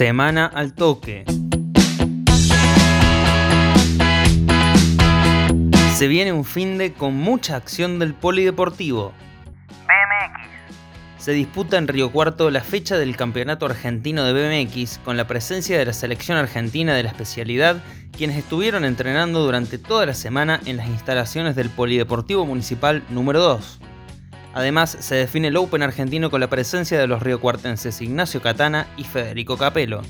Semana al toque. Se viene un fin de con mucha acción del polideportivo. BMX. Se disputa en Río Cuarto la fecha del Campeonato Argentino de BMX con la presencia de la selección argentina de la especialidad, quienes estuvieron entrenando durante toda la semana en las instalaciones del Polideportivo Municipal número 2. Además, se define el Open argentino con la presencia de los riocuartenses Ignacio Catana y Federico Capello.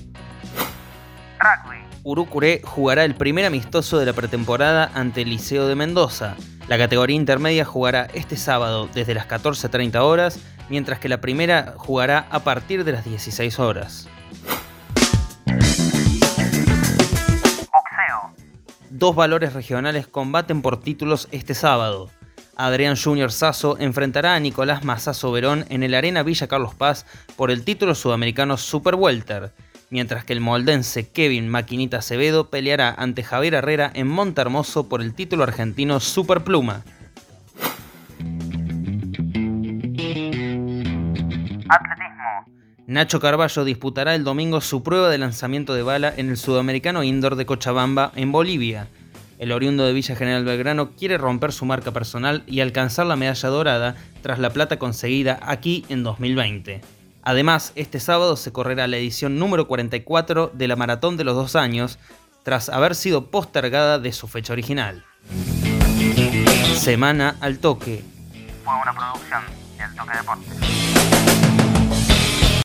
Urucuré jugará el primer amistoso de la pretemporada ante el Liceo de Mendoza. La categoría intermedia jugará este sábado desde las 14.30 horas, mientras que la primera jugará a partir de las 16 horas. Boxeo. Dos valores regionales combaten por títulos este sábado. Adrián Junior Sasso enfrentará a Nicolás Mazazo Verón en el Arena Villa Carlos Paz por el título sudamericano Super Welter, mientras que el moldense Kevin Maquinita Acevedo peleará ante Javier Herrera en Monte Hermoso por el título argentino Super Pluma. Nacho Carballo disputará el domingo su prueba de lanzamiento de bala en el Sudamericano Indoor de Cochabamba, en Bolivia. El oriundo de Villa General Belgrano quiere romper su marca personal y alcanzar la medalla dorada tras la plata conseguida aquí en 2020. Además, este sábado se correrá la edición número 44 de la Maratón de los Dos Años, tras haber sido postergada de su fecha original. Semana al toque. Fue una producción del Toque Deportes.